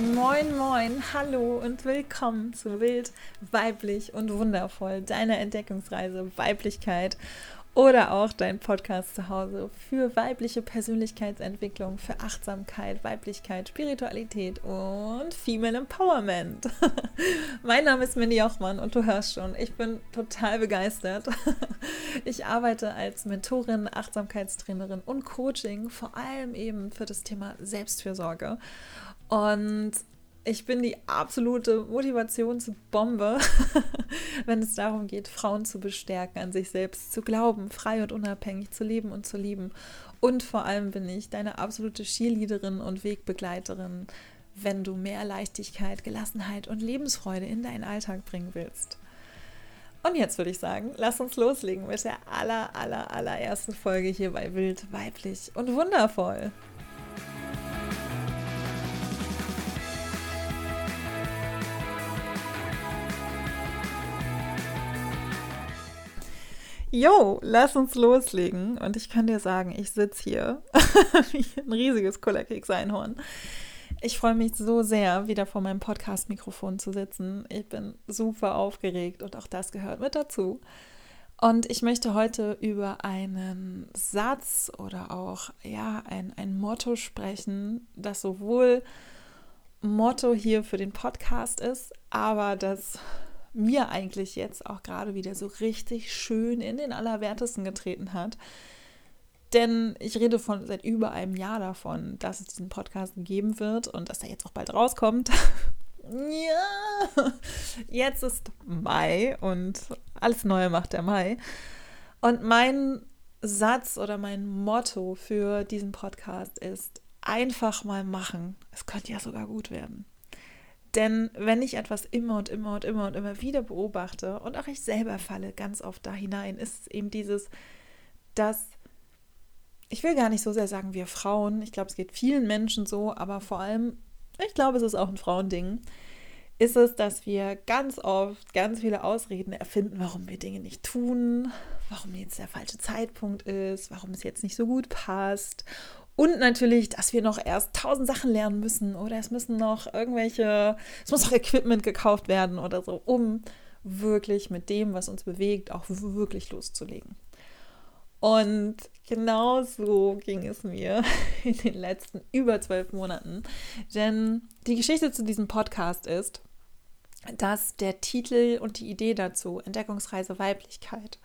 Moin, moin, hallo und willkommen zu Wild, Weiblich und Wundervoll, deiner Entdeckungsreise Weiblichkeit oder auch dein Podcast zu Hause für weibliche Persönlichkeitsentwicklung, für Achtsamkeit, Weiblichkeit, Spiritualität und Female Empowerment. mein Name ist Mindy Jochmann und du hörst schon, ich bin total begeistert. ich arbeite als Mentorin, Achtsamkeitstrainerin und Coaching, vor allem eben für das Thema Selbstfürsorge. Und ich bin die absolute Motivationsbombe, wenn es darum geht, Frauen zu bestärken, an sich selbst zu glauben, frei und unabhängig zu leben und zu lieben. Und vor allem bin ich deine absolute Cheerleaderin und Wegbegleiterin, wenn du mehr Leichtigkeit, Gelassenheit und Lebensfreude in deinen Alltag bringen willst. Und jetzt würde ich sagen, lass uns loslegen mit der aller, aller, allerersten Folge hier bei Wild, Weiblich und Wundervoll. Jo, lass uns loslegen. Und ich kann dir sagen, ich sitze hier wie ein riesiges Kullerkeks-Einhorn. Ich freue mich so sehr, wieder vor meinem Podcast-Mikrofon zu sitzen. Ich bin super aufgeregt und auch das gehört mit dazu. Und ich möchte heute über einen Satz oder auch ja, ein, ein Motto sprechen, das sowohl Motto hier für den Podcast ist, aber das mir eigentlich jetzt auch gerade wieder so richtig schön in den Allerwertesten getreten hat. Denn ich rede von seit über einem Jahr davon, dass es diesen Podcast geben wird und dass er jetzt auch bald rauskommt. ja, jetzt ist Mai und alles Neue macht der Mai. Und mein Satz oder mein Motto für diesen Podcast ist einfach mal machen. Es könnte ja sogar gut werden. Denn wenn ich etwas immer und immer und immer und immer wieder beobachte und auch ich selber falle ganz oft da hinein, ist es eben dieses, dass ich will gar nicht so sehr sagen, wir Frauen, ich glaube, es geht vielen Menschen so, aber vor allem, ich glaube, es ist auch ein Frauending, ist es, dass wir ganz oft ganz viele Ausreden erfinden, warum wir Dinge nicht tun, warum jetzt der falsche Zeitpunkt ist, warum es jetzt nicht so gut passt und natürlich, dass wir noch erst tausend Sachen lernen müssen oder es müssen noch irgendwelche, es muss noch Equipment gekauft werden oder so, um wirklich mit dem, was uns bewegt, auch wirklich loszulegen. Und genau so ging es mir in den letzten über zwölf Monaten. Denn die Geschichte zu diesem Podcast ist, dass der Titel und die Idee dazu, Entdeckungsreise Weiblichkeit,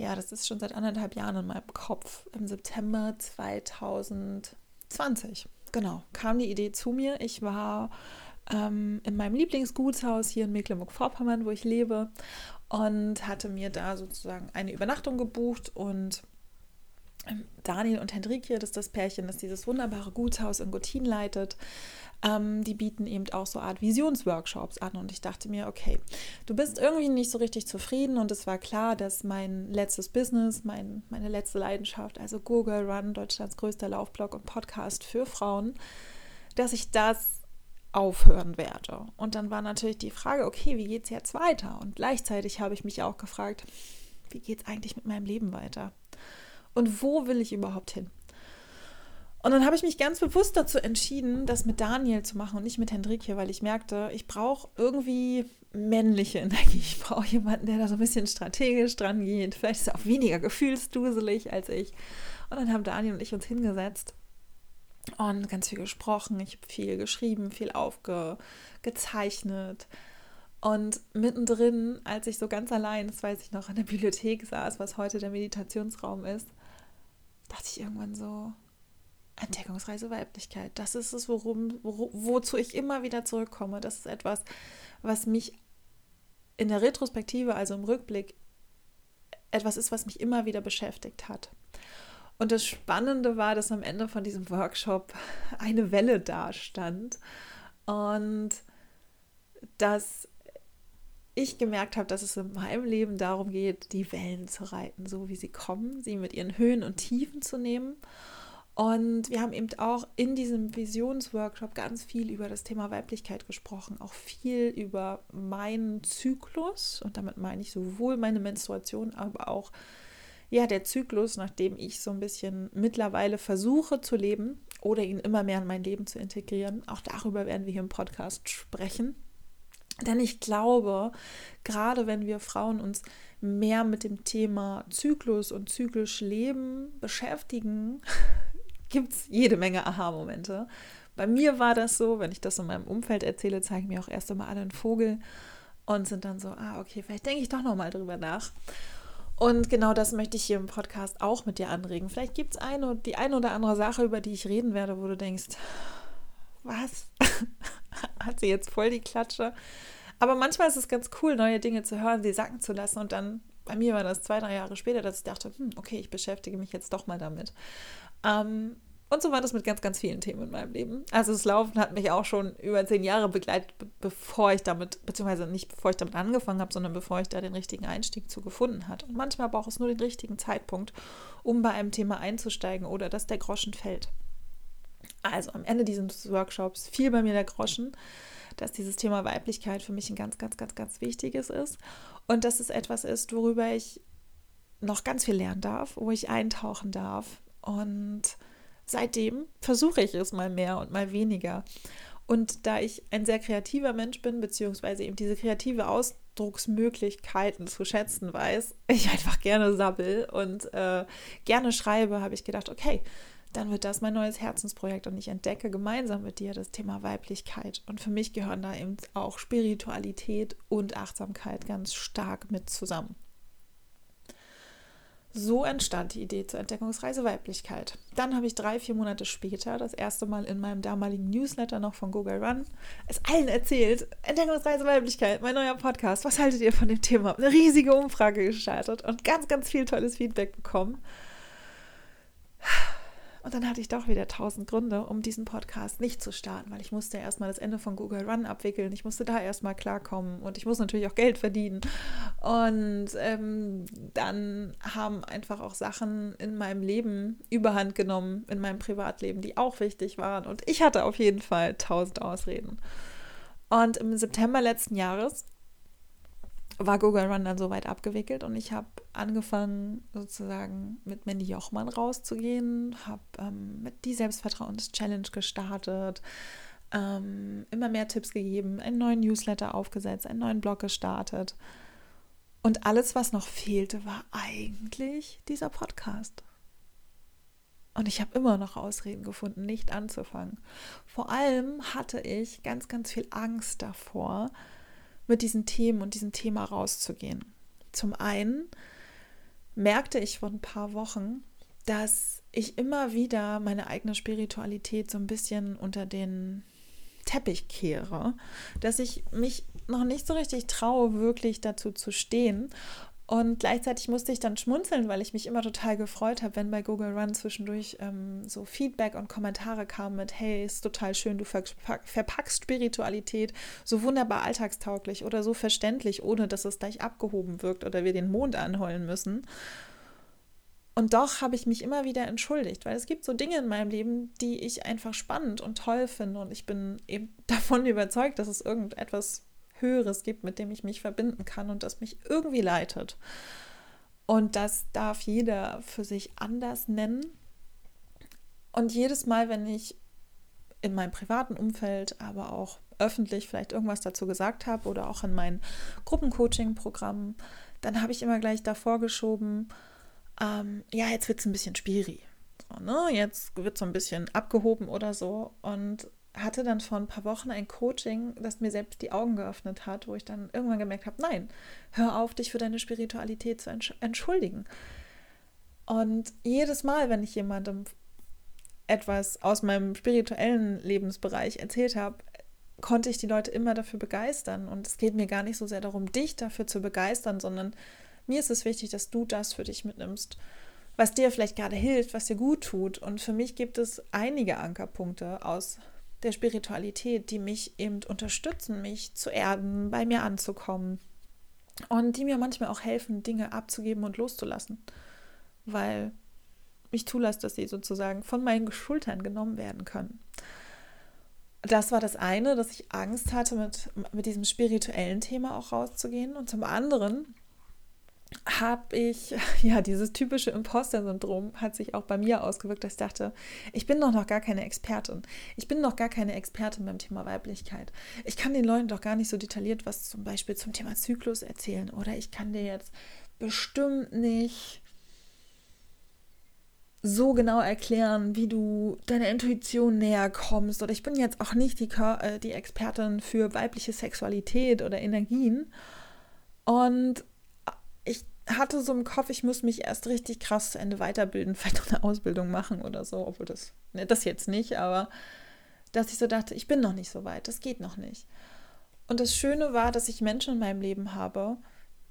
ja, das ist schon seit anderthalb Jahren in meinem Kopf. Im September 2020, genau, kam die Idee zu mir. Ich war ähm, in meinem Lieblingsgutshaus hier in Mecklenburg-Vorpommern, wo ich lebe, und hatte mir da sozusagen eine Übernachtung gebucht und ähm, Daniel und Hendrikje, das ist das Pärchen, das dieses wunderbare Gutshaus in Gottin leitet, ähm, die bieten eben auch so Art Visionsworkshops an. Und ich dachte mir, okay, du bist irgendwie nicht so richtig zufrieden. Und es war klar, dass mein letztes Business, mein, meine letzte Leidenschaft, also Google Run, Deutschlands größter Laufblog und Podcast für Frauen, dass ich das aufhören werde. Und dann war natürlich die Frage, okay, wie geht es jetzt weiter? Und gleichzeitig habe ich mich auch gefragt, wie geht es eigentlich mit meinem Leben weiter? Und wo will ich überhaupt hin? Und dann habe ich mich ganz bewusst dazu entschieden, das mit Daniel zu machen und nicht mit Hendrikje, weil ich merkte, ich brauche irgendwie männliche Energie. Ich brauche jemanden, der da so ein bisschen strategisch dran geht. Vielleicht ist er auch weniger gefühlsduselig als ich. Und dann haben Daniel und ich uns hingesetzt und ganz viel gesprochen. Ich habe viel geschrieben, viel aufgezeichnet. Und mittendrin, als ich so ganz allein, das weiß ich noch, in der Bibliothek saß, was heute der Meditationsraum ist, dachte ich irgendwann so, Entdeckungsreise Weiblichkeit. Das ist es, worum, wo, wozu ich immer wieder zurückkomme. Das ist etwas, was mich in der Retrospektive, also im Rückblick, etwas ist, was mich immer wieder beschäftigt hat. Und das Spannende war, dass am Ende von diesem Workshop eine Welle dastand und dass ich gemerkt habe, dass es in meinem Leben darum geht, die Wellen zu reiten, so wie sie kommen, sie mit ihren Höhen und Tiefen zu nehmen und wir haben eben auch in diesem Visionsworkshop ganz viel über das Thema Weiblichkeit gesprochen, auch viel über meinen Zyklus und damit meine ich sowohl meine Menstruation, aber auch ja, der Zyklus, nachdem ich so ein bisschen mittlerweile versuche zu leben. oder ihn immer mehr in mein Leben zu integrieren. Auch darüber werden wir hier im Podcast sprechen. Denn ich glaube, gerade wenn wir Frauen uns mehr mit dem Thema Zyklus und zyklisch Leben beschäftigen, gibt es jede Menge Aha-Momente. Bei mir war das so, wenn ich das in meinem Umfeld erzähle, zeigen mir auch erst einmal alle einen Vogel und sind dann so, ah, okay, vielleicht denke ich doch nochmal drüber nach. Und genau das möchte ich hier im Podcast auch mit dir anregen. Vielleicht gibt es eine, die eine oder andere Sache, über die ich reden werde, wo du denkst, was? Hat sie jetzt voll die Klatsche? Aber manchmal ist es ganz cool, neue Dinge zu hören, sie sacken zu lassen. Und dann, bei mir war das zwei, drei Jahre später, dass ich dachte, hm, okay, ich beschäftige mich jetzt doch mal damit. Ähm, und so war das mit ganz, ganz vielen Themen in meinem Leben. Also das Laufen hat mich auch schon über zehn Jahre begleitet, bevor ich damit, beziehungsweise nicht bevor ich damit angefangen habe, sondern bevor ich da den richtigen Einstieg zu gefunden hat. Und manchmal braucht es nur den richtigen Zeitpunkt, um bei einem Thema einzusteigen oder dass der Groschen fällt. Also am Ende dieses Workshops fiel bei mir der Groschen, dass dieses Thema Weiblichkeit für mich ein ganz, ganz, ganz, ganz wichtiges ist und dass es etwas ist, worüber ich noch ganz viel lernen darf, wo ich eintauchen darf und seitdem versuche ich es mal mehr und mal weniger. Und da ich ein sehr kreativer Mensch bin, beziehungsweise eben diese kreative Ausdrucksmöglichkeiten zu schätzen weiß, ich einfach gerne sabbel und äh, gerne schreibe, habe ich gedacht, okay, dann wird das mein neues Herzensprojekt und ich entdecke gemeinsam mit dir das Thema Weiblichkeit. Und für mich gehören da eben auch Spiritualität und Achtsamkeit ganz stark mit zusammen. So entstand die Idee zur Entdeckungsreise Weiblichkeit. Dann habe ich drei, vier Monate später das erste Mal in meinem damaligen Newsletter noch von Google Run es allen erzählt. Entdeckungsreise Weiblichkeit, mein neuer Podcast. Was haltet ihr von dem Thema? Eine riesige Umfrage gestartet und ganz, ganz viel tolles Feedback bekommen. Und dann hatte ich doch wieder tausend Gründe, um diesen Podcast nicht zu starten, weil ich musste erstmal das Ende von Google Run abwickeln. Ich musste da erstmal klarkommen und ich muss natürlich auch Geld verdienen. Und ähm, dann haben einfach auch Sachen in meinem Leben überhand genommen, in meinem Privatleben, die auch wichtig waren. Und ich hatte auf jeden Fall tausend Ausreden. Und im September letzten Jahres war Google Run dann soweit abgewickelt und ich habe angefangen sozusagen mit Mandy Jochmann rauszugehen, habe ähm, mit die Selbstvertrauens-Challenge gestartet, ähm, immer mehr Tipps gegeben, einen neuen Newsletter aufgesetzt, einen neuen Blog gestartet. Und alles, was noch fehlte, war eigentlich dieser Podcast. Und ich habe immer noch Ausreden gefunden, nicht anzufangen. Vor allem hatte ich ganz, ganz viel Angst davor, mit diesen Themen und diesem Thema rauszugehen. Zum einen merkte ich vor ein paar Wochen, dass ich immer wieder meine eigene Spiritualität so ein bisschen unter den Teppich kehre, dass ich mich noch nicht so richtig traue, wirklich dazu zu stehen und gleichzeitig musste ich dann schmunzeln, weil ich mich immer total gefreut habe, wenn bei Google Run zwischendurch ähm, so Feedback und Kommentare kamen mit, hey, ist total schön, du verpackst Spiritualität so wunderbar alltagstauglich oder so verständlich, ohne dass es gleich abgehoben wirkt oder wir den Mond anheulen müssen. Und doch habe ich mich immer wieder entschuldigt, weil es gibt so Dinge in meinem Leben, die ich einfach spannend und toll finde. Und ich bin eben davon überzeugt, dass es irgendetwas Höheres gibt, mit dem ich mich verbinden kann und das mich irgendwie leitet. Und das darf jeder für sich anders nennen. Und jedes Mal, wenn ich in meinem privaten Umfeld, aber auch öffentlich vielleicht irgendwas dazu gesagt habe oder auch in meinen Gruppencoaching-Programmen, dann habe ich immer gleich davor geschoben, ähm, ja, jetzt wird es ein bisschen spiri. So, ne? Jetzt wird so ein bisschen abgehoben oder so. Und hatte dann vor ein paar Wochen ein Coaching, das mir selbst die Augen geöffnet hat, wo ich dann irgendwann gemerkt habe, nein, hör auf, dich für deine Spiritualität zu entschuldigen. Und jedes Mal, wenn ich jemandem etwas aus meinem spirituellen Lebensbereich erzählt habe, konnte ich die Leute immer dafür begeistern. Und es geht mir gar nicht so sehr darum, dich dafür zu begeistern, sondern mir ist es wichtig, dass du das für dich mitnimmst, was dir vielleicht gerade hilft, was dir gut tut. Und für mich gibt es einige Ankerpunkte aus der Spiritualität, die mich eben unterstützen, mich zu erden, bei mir anzukommen und die mir manchmal auch helfen, Dinge abzugeben und loszulassen, weil ich zulasse, dass sie sozusagen von meinen Schultern genommen werden können. Das war das eine, dass ich Angst hatte, mit, mit diesem spirituellen Thema auch rauszugehen. Und zum anderen habe ich, ja, dieses typische Imposter-Syndrom hat sich auch bei mir ausgewirkt, dass ich dachte, ich bin doch noch gar keine Expertin. Ich bin noch gar keine Expertin beim Thema Weiblichkeit. Ich kann den Leuten doch gar nicht so detailliert was zum Beispiel zum Thema Zyklus erzählen. Oder ich kann dir jetzt bestimmt nicht so genau erklären, wie du deiner Intuition näher kommst. Oder ich bin jetzt auch nicht die, äh, die Expertin für weibliche Sexualität oder Energien. Und hatte so im Kopf, ich muss mich erst richtig krass zu Ende weiterbilden, vielleicht noch eine Ausbildung machen oder so, obwohl das, ne, das jetzt nicht, aber dass ich so dachte, ich bin noch nicht so weit, das geht noch nicht. Und das Schöne war, dass ich Menschen in meinem Leben habe,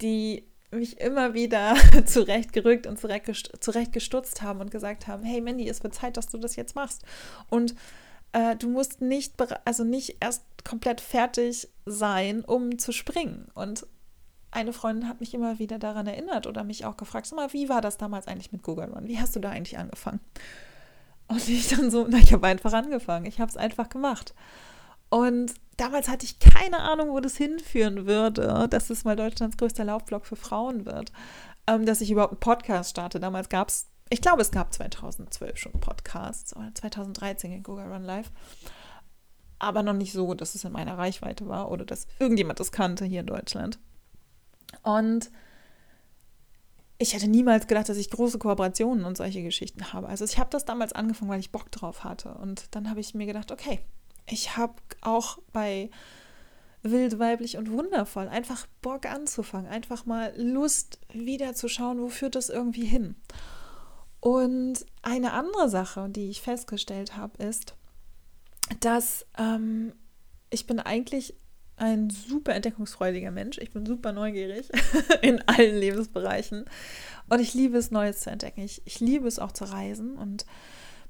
die mich immer wieder zurechtgerückt und zurechtgestutzt haben und gesagt haben, hey Mandy, es wird Zeit, dass du das jetzt machst. Und äh, du musst nicht, also nicht erst komplett fertig sein, um zu springen. Und eine Freundin hat mich immer wieder daran erinnert oder mich auch gefragt, sag mal, wie war das damals eigentlich mit Google Run? Wie hast du da eigentlich angefangen? Und ich dann so, na, ich habe einfach angefangen. Ich habe es einfach gemacht. Und damals hatte ich keine Ahnung, wo das hinführen würde, dass es mal Deutschlands größter Laufblog für Frauen wird, ähm, dass ich überhaupt einen Podcast starte. Damals gab es, ich glaube, es gab 2012 schon Podcasts oder 2013 in Google Run Live. Aber noch nicht so, dass es in meiner Reichweite war oder dass irgendjemand das kannte hier in Deutschland. Und ich hätte niemals gedacht, dass ich große Kooperationen und solche Geschichten habe. Also ich habe das damals angefangen, weil ich Bock drauf hatte. Und dann habe ich mir gedacht, okay, ich habe auch bei wild, weiblich und wundervoll einfach Bock anzufangen, einfach mal Lust wieder zu schauen, wo führt das irgendwie hin. Und eine andere Sache, die ich festgestellt habe, ist, dass ähm, ich bin eigentlich ein super entdeckungsfreudiger Mensch. Ich bin super neugierig in allen Lebensbereichen. Und ich liebe es, Neues zu entdecken. Ich, ich liebe es auch zu reisen. Und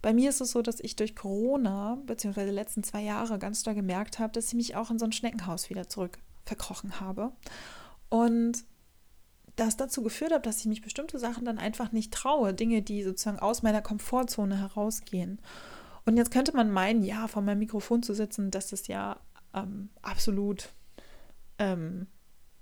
bei mir ist es so, dass ich durch Corona, beziehungsweise die letzten zwei Jahre, ganz doll gemerkt habe, dass ich mich auch in so ein Schneckenhaus wieder zurück verkrochen habe. Und das dazu geführt hat, dass ich mich bestimmte Sachen dann einfach nicht traue. Dinge, die sozusagen aus meiner Komfortzone herausgehen. Und jetzt könnte man meinen, ja, vor meinem Mikrofon zu sitzen, das ist ja ähm, absolut ähm,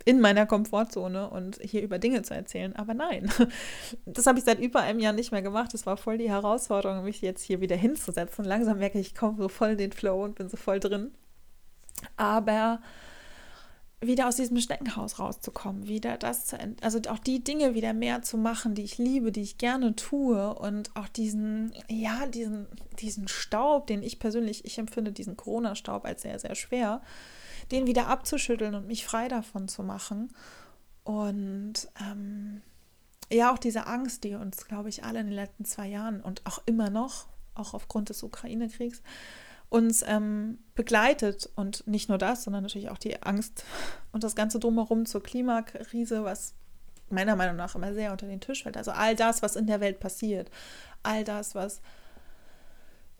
in meiner Komfortzone und hier über Dinge zu erzählen. Aber nein, das habe ich seit über einem Jahr nicht mehr gemacht. Das war voll die Herausforderung, mich jetzt hier wieder hinzusetzen. Langsam merke ich, ich komme so voll in den Flow und bin so voll drin. Aber wieder aus diesem Schneckenhaus rauszukommen, wieder das zu, also auch die Dinge wieder mehr zu machen, die ich liebe, die ich gerne tue und auch diesen, ja, diesen, diesen Staub, den ich persönlich, ich empfinde diesen Corona-Staub als sehr, sehr schwer, den wieder abzuschütteln und mich frei davon zu machen. Und ähm, ja, auch diese Angst, die uns, glaube ich, alle in den letzten zwei Jahren und auch immer noch, auch aufgrund des Ukraine-Kriegs, uns ähm, begleitet. Und nicht nur das, sondern natürlich auch die Angst und das Ganze drumherum zur Klimakrise, was meiner Meinung nach immer sehr unter den Tisch fällt. Also all das, was in der Welt passiert, all das, was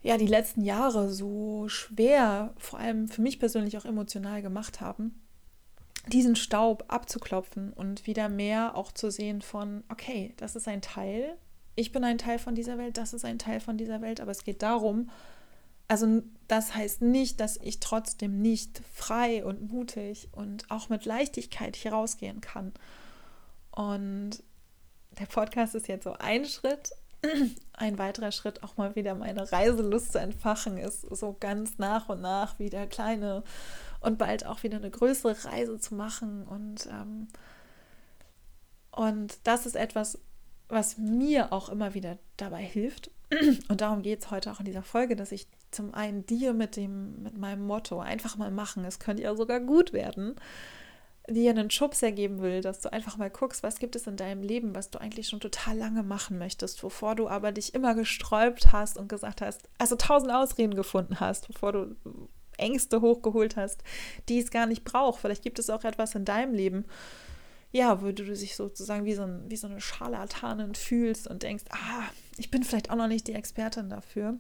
ja die letzten Jahre so schwer, vor allem für mich persönlich auch emotional gemacht haben, diesen Staub abzuklopfen und wieder mehr auch zu sehen von, okay, das ist ein Teil, ich bin ein Teil von dieser Welt, das ist ein Teil von dieser Welt, aber es geht darum, also das heißt nicht, dass ich trotzdem nicht frei und mutig und auch mit Leichtigkeit hier rausgehen kann. Und der Podcast ist jetzt so ein Schritt. Ein weiterer Schritt, auch mal wieder meine Reiselust zu entfachen, ist so ganz nach und nach wieder kleine und bald auch wieder eine größere Reise zu machen. Und, ähm, und das ist etwas, was mir auch immer wieder dabei hilft. Und darum geht es heute auch in dieser Folge, dass ich zum einen dir mit dem, mit meinem Motto einfach mal machen, es könnte ja sogar gut werden, dir einen Schubs ergeben will, dass du einfach mal guckst, was gibt es in deinem Leben, was du eigentlich schon total lange machen möchtest, wovor du aber dich immer gesträubt hast und gesagt hast, also tausend Ausreden gefunden hast, bevor du Ängste hochgeholt hast, die es gar nicht braucht. Vielleicht gibt es auch etwas in deinem Leben, ja, wo du dich sozusagen wie so, ein, wie so eine Scharlatanin fühlst und denkst, ah, ich bin vielleicht auch noch nicht die Expertin dafür.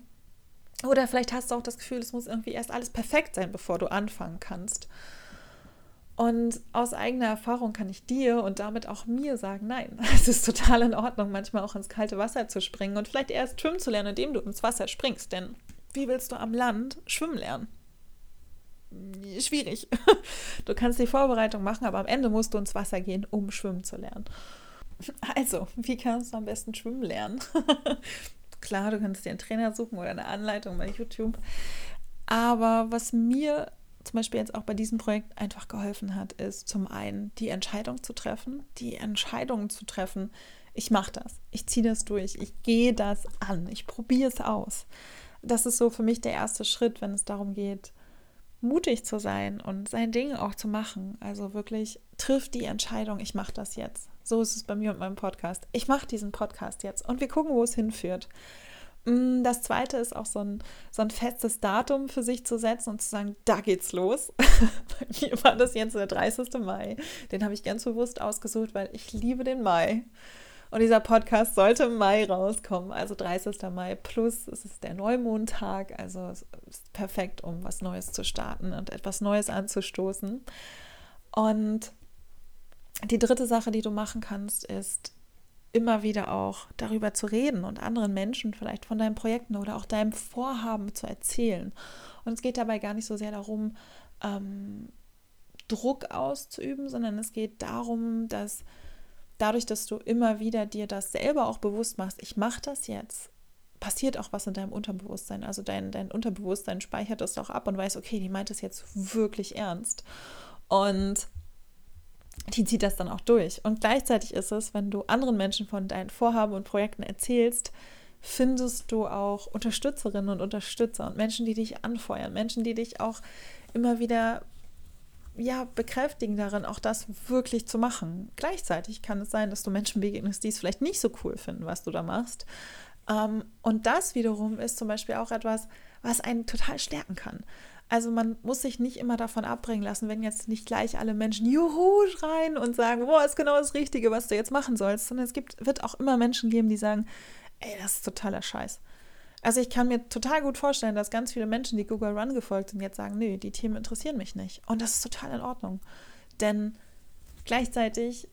Oder vielleicht hast du auch das Gefühl, es muss irgendwie erst alles perfekt sein, bevor du anfangen kannst. Und aus eigener Erfahrung kann ich dir und damit auch mir sagen, nein, es ist total in Ordnung, manchmal auch ins kalte Wasser zu springen und vielleicht erst schwimmen zu lernen, indem du ins Wasser springst. Denn wie willst du am Land schwimmen lernen? Schwierig. Du kannst die Vorbereitung machen, aber am Ende musst du ins Wasser gehen, um schwimmen zu lernen. Also, wie kannst du am besten schwimmen lernen? Klar, du kannst dir einen Trainer suchen oder eine Anleitung bei YouTube. Aber was mir zum Beispiel jetzt auch bei diesem Projekt einfach geholfen hat, ist zum einen die Entscheidung zu treffen, die Entscheidung zu treffen, ich mache das, ich ziehe das durch, ich gehe das an, ich probiere es aus. Das ist so für mich der erste Schritt, wenn es darum geht, mutig zu sein und sein Ding auch zu machen. Also wirklich trifft die Entscheidung, ich mache das jetzt. So ist es bei mir und meinem Podcast. Ich mache diesen Podcast jetzt und wir gucken, wo es hinführt. Mm, das zweite ist auch so ein, so ein festes Datum für sich zu setzen und zu sagen, da geht's los. Bei mir war das jetzt der 30. Mai. Den habe ich ganz bewusst ausgesucht, weil ich liebe den Mai. Und dieser Podcast sollte im Mai rauskommen, also 30. Mai plus es ist der Neumondtag, also es ist perfekt, um was Neues zu starten und etwas Neues anzustoßen. Und die dritte Sache, die du machen kannst, ist immer wieder auch darüber zu reden und anderen Menschen vielleicht von deinen Projekten oder auch deinem Vorhaben zu erzählen. Und es geht dabei gar nicht so sehr darum, ähm, Druck auszuüben, sondern es geht darum, dass dadurch, dass du immer wieder dir das selber auch bewusst machst, ich mache das jetzt, passiert auch was in deinem Unterbewusstsein. Also dein, dein Unterbewusstsein speichert das auch ab und weiß, okay, die meint es jetzt wirklich ernst. Und die zieht das dann auch durch. Und gleichzeitig ist es, wenn du anderen Menschen von deinen Vorhaben und Projekten erzählst, findest du auch Unterstützerinnen und Unterstützer und Menschen, die dich anfeuern, Menschen, die dich auch immer wieder ja, bekräftigen darin, auch das wirklich zu machen. Gleichzeitig kann es sein, dass du Menschen begegnest, die es vielleicht nicht so cool finden, was du da machst. Ähm, und das wiederum ist zum Beispiel auch etwas, was einen total stärken kann. Also man muss sich nicht immer davon abbringen lassen, wenn jetzt nicht gleich alle Menschen Juhu schreien und sagen, boah, ist genau das Richtige, was du jetzt machen sollst, sondern es gibt, wird auch immer Menschen geben, die sagen, ey, das ist totaler Scheiß. Also ich kann mir total gut vorstellen, dass ganz viele Menschen, die Google Run gefolgt sind, jetzt sagen, nö, die Themen interessieren mich nicht. Und das ist total in Ordnung. Denn gleichzeitig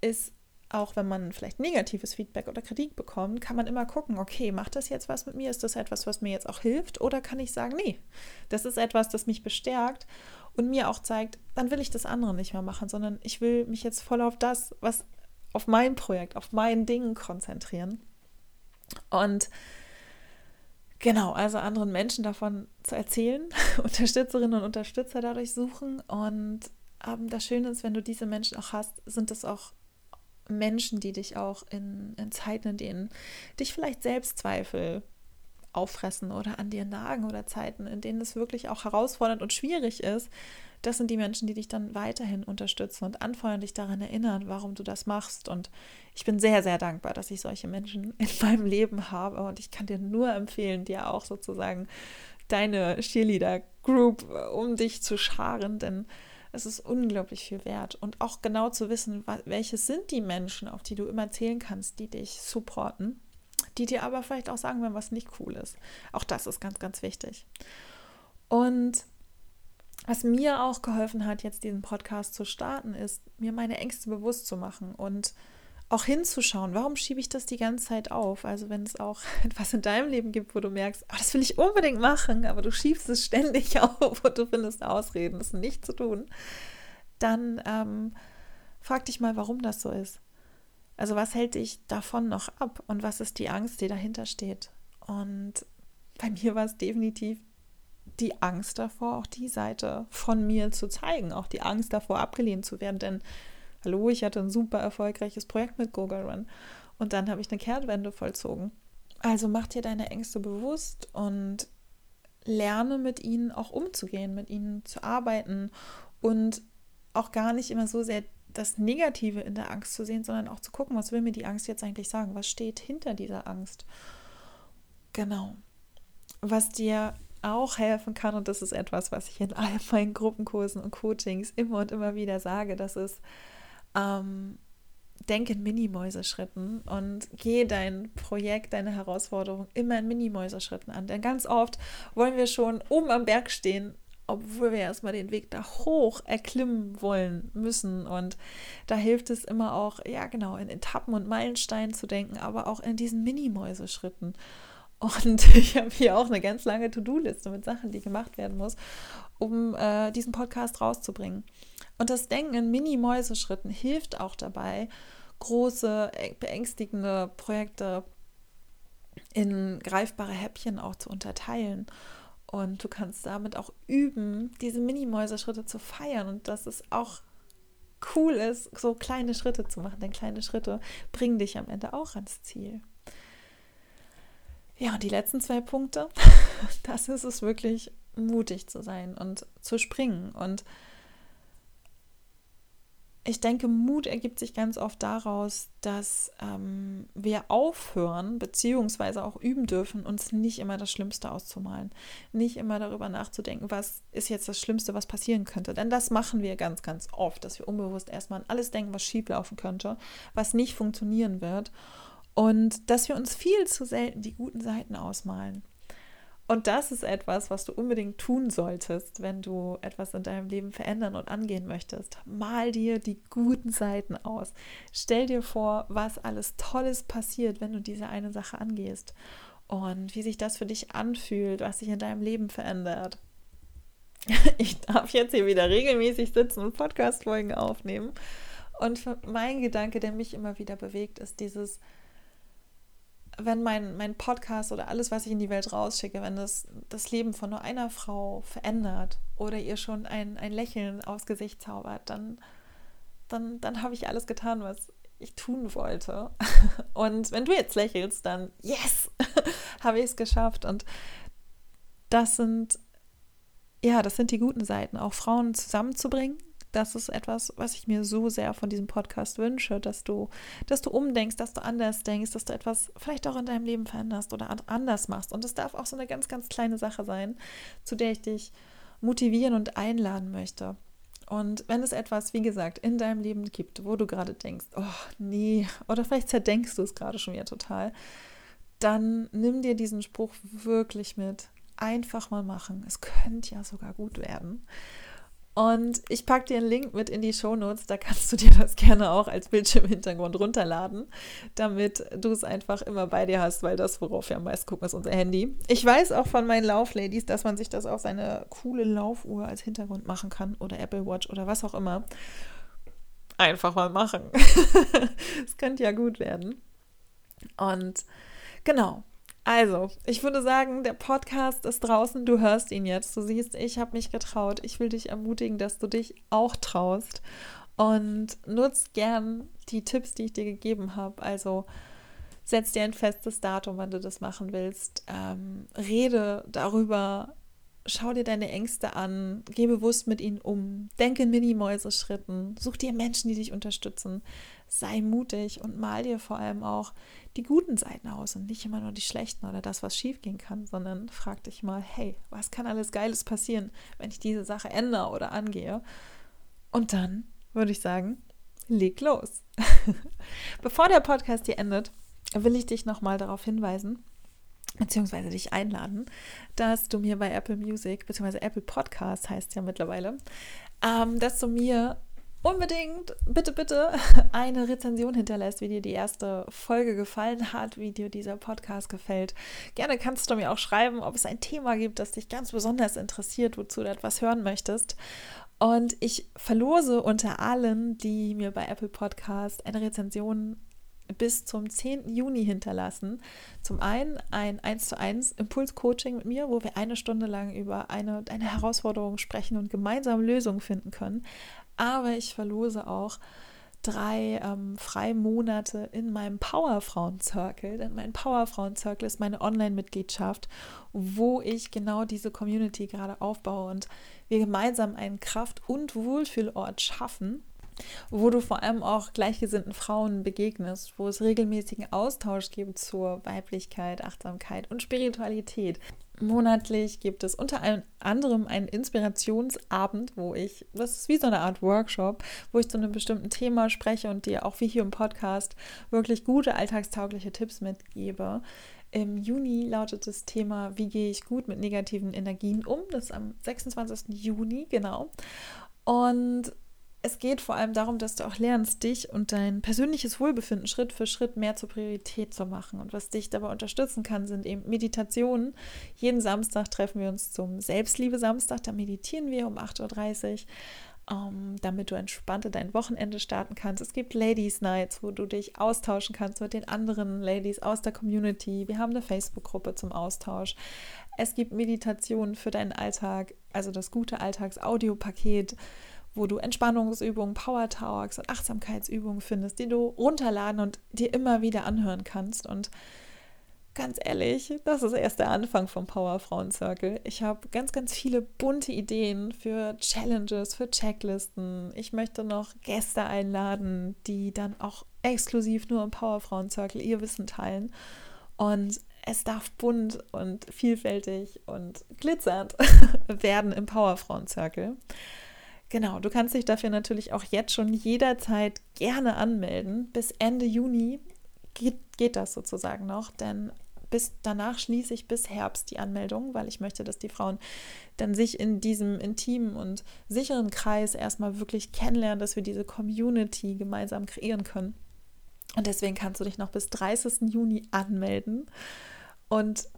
ist auch wenn man vielleicht negatives Feedback oder Kritik bekommt, kann man immer gucken, okay, macht das jetzt was mit mir? Ist das etwas, was mir jetzt auch hilft? Oder kann ich sagen, nee, das ist etwas, das mich bestärkt und mir auch zeigt, dann will ich das andere nicht mehr machen, sondern ich will mich jetzt voll auf das, was auf mein Projekt, auf mein Ding konzentrieren. Und genau, also anderen Menschen davon zu erzählen, Unterstützerinnen und Unterstützer dadurch suchen. Und ähm, das Schöne ist, wenn du diese Menschen auch hast, sind es auch Menschen, die dich auch in, in Zeiten, in denen dich vielleicht Selbstzweifel auffressen oder an dir nagen oder Zeiten, in denen es wirklich auch herausfordernd und schwierig ist, das sind die Menschen, die dich dann weiterhin unterstützen und anfeuern, dich daran erinnern, warum du das machst. Und ich bin sehr, sehr dankbar, dass ich solche Menschen in meinem Leben habe. Und ich kann dir nur empfehlen, dir auch sozusagen deine Cheerleader Group um dich zu scharen, denn es ist unglaublich viel wert. Und auch genau zu wissen, welche sind die Menschen, auf die du immer zählen kannst, die dich supporten, die dir aber vielleicht auch sagen, wenn was nicht cool ist. Auch das ist ganz, ganz wichtig. Und was mir auch geholfen hat, jetzt diesen Podcast zu starten, ist, mir meine Ängste bewusst zu machen und auch hinzuschauen, warum schiebe ich das die ganze Zeit auf? Also wenn es auch etwas in deinem Leben gibt, wo du merkst, oh, das will ich unbedingt machen, aber du schiebst es ständig auf und du findest Ausreden, es nicht zu tun, dann ähm, frag dich mal, warum das so ist. Also was hält dich davon noch ab und was ist die Angst, die dahinter steht? Und bei mir war es definitiv die Angst davor, auch die Seite von mir zu zeigen, auch die Angst davor, abgelehnt zu werden, denn Hallo, ich hatte ein super erfolgreiches Projekt mit Google Run und dann habe ich eine Kehrtwende vollzogen. Also mach dir deine Ängste bewusst und lerne mit ihnen auch umzugehen, mit ihnen zu arbeiten und auch gar nicht immer so sehr das Negative in der Angst zu sehen, sondern auch zu gucken, was will mir die Angst jetzt eigentlich sagen? Was steht hinter dieser Angst? Genau. Was dir auch helfen kann, und das ist etwas, was ich in all meinen Gruppenkursen und Coachings immer und immer wieder sage, das ist ähm, denk in Mini-Mäuserschritten und geh dein Projekt, deine Herausforderung immer in Mini-Mäuserschritten an. Denn ganz oft wollen wir schon oben am Berg stehen, obwohl wir erstmal den Weg da hoch erklimmen wollen müssen. Und da hilft es immer auch, ja genau, in Etappen und Meilensteinen zu denken, aber auch in diesen Mini-Mäuserschritten. Und ich habe hier auch eine ganz lange To-Do-Liste mit Sachen, die gemacht werden muss, um äh, diesen Podcast rauszubringen. Und das Denken in Mini-Mäuseschritten hilft auch dabei, große, beängstigende Projekte in greifbare Häppchen auch zu unterteilen. Und du kannst damit auch üben, diese Mini-Mäuserschritte zu feiern und dass es auch cool ist, so kleine Schritte zu machen. Denn kleine Schritte bringen dich am Ende auch ans Ziel. Ja, und die letzten zwei Punkte, das ist es wirklich, mutig zu sein und zu springen. Und ich denke, Mut ergibt sich ganz oft daraus, dass ähm, wir aufhören, beziehungsweise auch üben dürfen, uns nicht immer das Schlimmste auszumalen. Nicht immer darüber nachzudenken, was ist jetzt das Schlimmste, was passieren könnte. Denn das machen wir ganz, ganz oft, dass wir unbewusst erstmal an alles denken, was schieflaufen könnte, was nicht funktionieren wird. Und dass wir uns viel zu selten die guten Seiten ausmalen. Und das ist etwas, was du unbedingt tun solltest, wenn du etwas in deinem Leben verändern und angehen möchtest. Mal dir die guten Seiten aus. Stell dir vor, was alles Tolles passiert, wenn du diese eine Sache angehst. Und wie sich das für dich anfühlt, was sich in deinem Leben verändert. Ich darf jetzt hier wieder regelmäßig sitzen und Podcast-Folgen aufnehmen. Und mein Gedanke, der mich immer wieder bewegt, ist dieses, wenn mein, mein Podcast oder alles, was ich in die Welt rausschicke, wenn das das Leben von nur einer Frau verändert oder ihr schon ein, ein Lächeln aufs Gesicht zaubert, dann, dann, dann habe ich alles getan, was ich tun wollte. Und wenn du jetzt lächelst, dann yes, habe ich es geschafft. Und das sind, ja, das sind die guten Seiten, auch Frauen zusammenzubringen, das ist etwas, was ich mir so sehr von diesem Podcast wünsche, dass du, dass du umdenkst, dass du anders denkst, dass du etwas vielleicht auch in deinem Leben veränderst oder anders machst. Und es darf auch so eine ganz, ganz kleine Sache sein, zu der ich dich motivieren und einladen möchte. Und wenn es etwas, wie gesagt, in deinem Leben gibt, wo du gerade denkst, oh nee, oder vielleicht zerdenkst du es gerade schon wieder total, dann nimm dir diesen Spruch wirklich mit. Einfach mal machen. Es könnte ja sogar gut werden. Und ich packe dir einen Link mit in die Shownotes, da kannst du dir das gerne auch als Bildschirmhintergrund runterladen, damit du es einfach immer bei dir hast, weil das, worauf wir am meisten gucken, ist unser Handy. Ich weiß auch von meinen Laufladies, dass man sich das auf seine coole Laufuhr als Hintergrund machen kann oder Apple Watch oder was auch immer. Einfach mal machen. Es könnte ja gut werden. Und genau, also, ich würde sagen, der Podcast ist draußen, du hörst ihn jetzt. Du siehst, ich habe mich getraut. Ich will dich ermutigen, dass du dich auch traust. Und nutzt gern die Tipps, die ich dir gegeben habe. Also, setz dir ein festes Datum, wann du das machen willst. Ähm, rede darüber, schau dir deine Ängste an, geh bewusst mit ihnen um, denke in Mini-Mäuse-Schritten, such dir Menschen, die dich unterstützen, sei mutig und mal dir vor allem auch die guten Seiten aus und nicht immer nur die schlechten oder das, was schiefgehen kann, sondern frag dich mal, hey, was kann alles Geiles passieren, wenn ich diese Sache ändere oder angehe? Und dann würde ich sagen, leg los. Bevor der Podcast hier endet, will ich dich nochmal darauf hinweisen, beziehungsweise dich einladen, dass du mir bei Apple Music, beziehungsweise Apple Podcast heißt ja mittlerweile, ähm, dass du mir unbedingt, bitte, bitte eine Rezension hinterlässt, wie dir die erste Folge gefallen hat, wie dir dieser Podcast gefällt. Gerne kannst du mir auch schreiben, ob es ein Thema gibt, das dich ganz besonders interessiert, wozu du etwas hören möchtest. Und ich verlose unter allen, die mir bei Apple Podcast eine Rezension bis zum 10. Juni hinterlassen. Zum einen ein 1 zu 1 Impulscoaching mit mir, wo wir eine Stunde lang über eine, eine Herausforderung sprechen und gemeinsam Lösungen finden können. Aber ich verlose auch drei ähm, Freimonate in meinem Powerfrauen-Circle. Denn mein Powerfrauen-Circle ist meine Online-Mitgliedschaft, wo ich genau diese Community gerade aufbaue und wir gemeinsam einen Kraft- und Wohlfühlort schaffen, wo du vor allem auch gleichgesinnten Frauen begegnest, wo es regelmäßigen Austausch gibt zur Weiblichkeit, Achtsamkeit und Spiritualität. Monatlich gibt es unter anderem einen Inspirationsabend, wo ich, das ist wie so eine Art Workshop, wo ich zu einem bestimmten Thema spreche und dir auch wie hier im Podcast wirklich gute alltagstaugliche Tipps mitgebe. Im Juni lautet das Thema, wie gehe ich gut mit negativen Energien um? Das ist am 26. Juni, genau. Und es geht vor allem darum, dass du auch lernst, dich und dein persönliches Wohlbefinden Schritt für Schritt mehr zur Priorität zu machen. Und was dich dabei unterstützen kann, sind eben Meditationen. Jeden Samstag treffen wir uns zum Selbstliebe-Samstag. Da meditieren wir um 8.30 Uhr. um, ähm, damit du entspannt in dein Wochenende starten kannst. Es gibt Ladies Nights, wo du dich austauschen kannst mit den anderen Ladies aus der Community. Wir haben eine Facebook-Gruppe zum Austausch. Es gibt Meditationen für deinen Alltag, also das gute Alltags-Audiopaket, wo du Entspannungsübungen, Power Talks und Achtsamkeitsübungen findest, die du runterladen und dir immer wieder anhören kannst. Und ganz ehrlich, das ist erst der Anfang vom Power Frauen Circle. Ich habe ganz, ganz viele bunte Ideen für Challenges, für Checklisten. Ich möchte noch Gäste einladen, die dann auch exklusiv nur im Power Frauen Circle ihr Wissen teilen. Und es darf bunt und vielfältig und glitzernd werden im Power Frauen Circle. Genau, du kannst dich dafür natürlich auch jetzt schon jederzeit gerne anmelden. Bis Ende Juni geht, geht das sozusagen noch, denn bis danach schließe ich bis Herbst die Anmeldung, weil ich möchte, dass die Frauen dann sich in diesem intimen und sicheren Kreis erstmal wirklich kennenlernen, dass wir diese Community gemeinsam kreieren können. Und deswegen kannst du dich noch bis 30. Juni anmelden. Und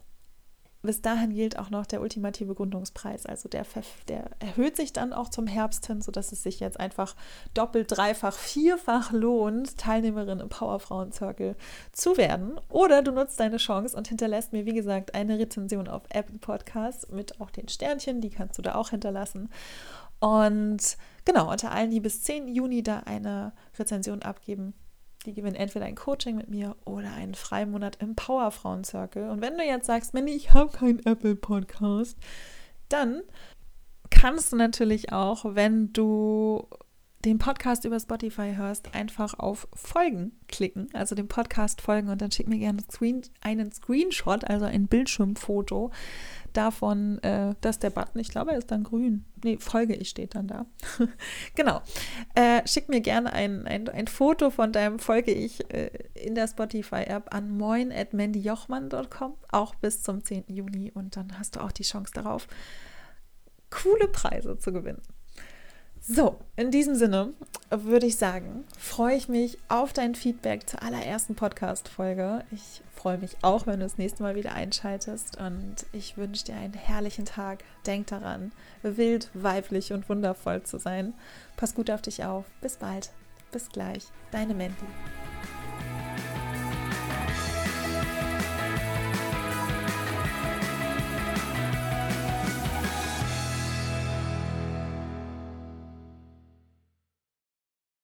bis dahin gilt auch noch der ultimative Gründungspreis. Also der, der erhöht sich dann auch zum Herbst hin, sodass es sich jetzt einfach doppelt, dreifach, vierfach lohnt, Teilnehmerin im Powerfrauen Circle zu werden. Oder du nutzt deine Chance und hinterlässt mir, wie gesagt, eine Rezension auf Apple Podcasts mit auch den Sternchen, die kannst du da auch hinterlassen. Und genau, unter allen, die bis 10 Juni da eine Rezension abgeben, die gewinnen entweder ein Coaching mit mir oder einen Freimonat im Powerfrauen Circle. Und wenn du jetzt sagst, Manny, ich habe keinen Apple Podcast, dann kannst du natürlich auch, wenn du den Podcast über Spotify hörst, einfach auf Folgen klicken, also dem Podcast folgen und dann schick mir gerne Screen, einen Screenshot, also ein Bildschirmfoto davon, äh, dass der Button, ich glaube, er ist dann grün. Nee, folge ich steht dann da. genau. Äh, schick mir gerne ein, ein, ein Foto von deinem Folge ich äh, in der Spotify-App an moin.mandyjochmann.com, auch bis zum 10. Juni und dann hast du auch die Chance darauf, coole Preise zu gewinnen. So, in diesem Sinne würde ich sagen, freue ich mich auf dein Feedback zur allerersten Podcast-Folge. Ich freue mich auch, wenn du das nächste Mal wieder einschaltest und ich wünsche dir einen herrlichen Tag. Denk daran, wild, weiblich und wundervoll zu sein. Pass gut auf dich auf. Bis bald. Bis gleich. Deine Mandy.